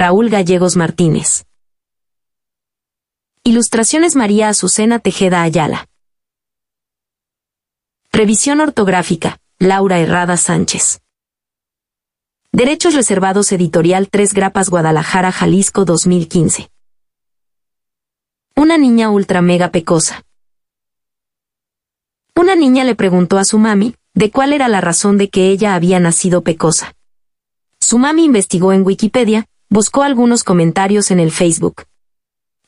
Raúl Gallegos Martínez. Ilustraciones María Azucena Tejeda Ayala. Revisión ortográfica, Laura Herrada Sánchez. Derechos reservados editorial 3 Grapas Guadalajara, Jalisco 2015. Una niña ultra mega pecosa. Una niña le preguntó a su mami, de cuál era la razón de que ella había nacido pecosa. Su mami investigó en Wikipedia, buscó algunos comentarios en el Facebook.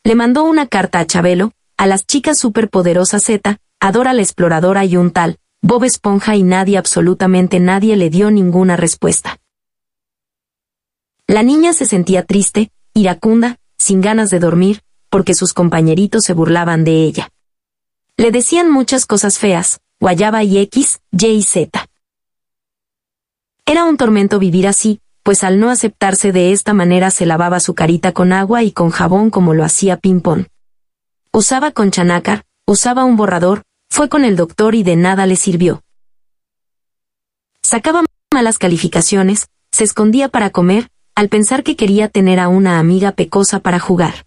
Le mandó una carta a Chabelo, a las chicas superpoderosas Z, Adora la exploradora y un tal, Bob Esponja y nadie absolutamente nadie le dio ninguna respuesta. La niña se sentía triste, iracunda, sin ganas de dormir, porque sus compañeritos se burlaban de ella. Le decían muchas cosas feas, guayaba y X, Y y Z. Era un tormento vivir así, pues al no aceptarse de esta manera se lavaba su carita con agua y con jabón como lo hacía Pimpón. Usaba conchanácar, usaba un borrador, fue con el doctor y de nada le sirvió. Sacaba malas calificaciones, se escondía para comer, al pensar que quería tener a una amiga pecosa para jugar.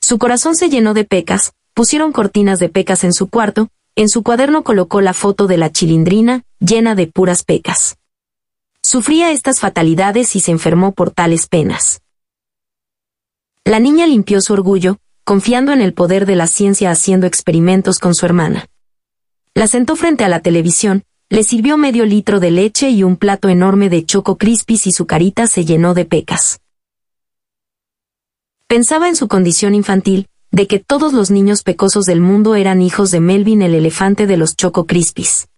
Su corazón se llenó de pecas, pusieron cortinas de pecas en su cuarto, en su cuaderno colocó la foto de la chilindrina, llena de puras pecas. Sufría estas fatalidades y se enfermó por tales penas. La niña limpió su orgullo, confiando en el poder de la ciencia haciendo experimentos con su hermana. La sentó frente a la televisión, le sirvió medio litro de leche y un plato enorme de choco crispis y su carita se llenó de pecas. Pensaba en su condición infantil, de que todos los niños pecosos del mundo eran hijos de Melvin el elefante de los Choco Crispis.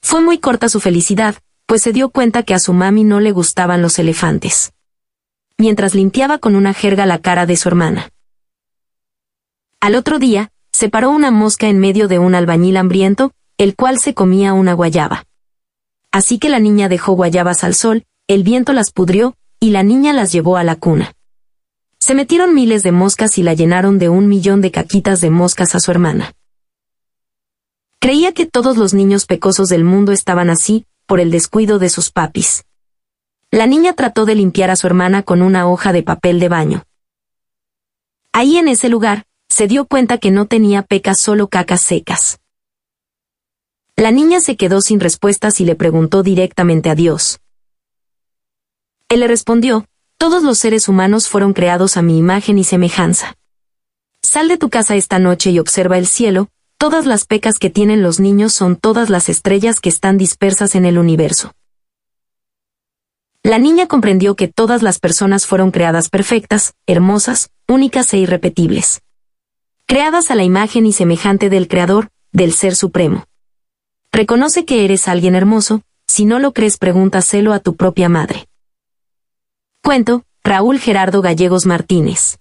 Fue muy corta su felicidad, pues se dio cuenta que a su mami no le gustaban los elefantes. Mientras limpiaba con una jerga la cara de su hermana. Al otro día, se paró una mosca en medio de un albañil hambriento, el cual se comía una guayaba. Así que la niña dejó guayabas al sol, el viento las pudrió, y la niña las llevó a la cuna. Se metieron miles de moscas y la llenaron de un millón de caquitas de moscas a su hermana. Creía que todos los niños pecosos del mundo estaban así, por el descuido de sus papis. La niña trató de limpiar a su hermana con una hoja de papel de baño. Ahí en ese lugar, se dio cuenta que no tenía pecas solo cacas secas. La niña se quedó sin respuestas y le preguntó directamente a Dios. Él le respondió, todos los seres humanos fueron creados a mi imagen y semejanza. Sal de tu casa esta noche y observa el cielo, Todas las pecas que tienen los niños son todas las estrellas que están dispersas en el universo. La niña comprendió que todas las personas fueron creadas perfectas, hermosas, únicas e irrepetibles. Creadas a la imagen y semejante del Creador, del Ser Supremo. Reconoce que eres alguien hermoso, si no lo crees pregúntaselo a tu propia madre. Cuento, Raúl Gerardo Gallegos Martínez.